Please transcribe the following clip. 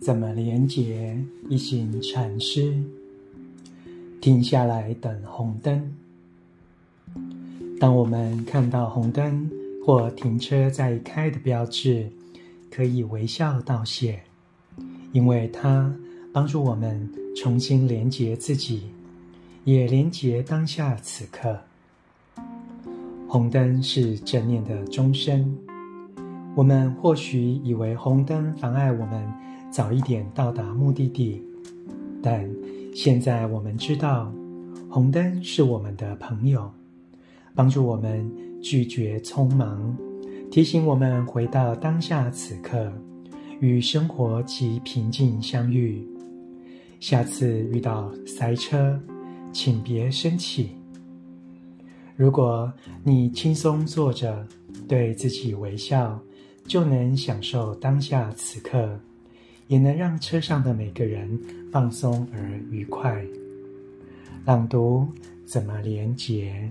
怎么连结？一行禅师停下来等红灯。当我们看到红灯或停车在开的标志，可以微笑道谢，因为它帮助我们重新连结自己，也连结当下此刻。红灯是正念的钟声。我们或许以为红灯妨碍我们早一点到达目的地，但现在我们知道，红灯是我们的朋友，帮助我们拒绝匆忙，提醒我们回到当下此刻，与生活及平静相遇。下次遇到塞车，请别生气。如果你轻松坐着，对自己微笑，就能享受当下此刻，也能让车上的每个人放松而愉快。朗读怎么连结？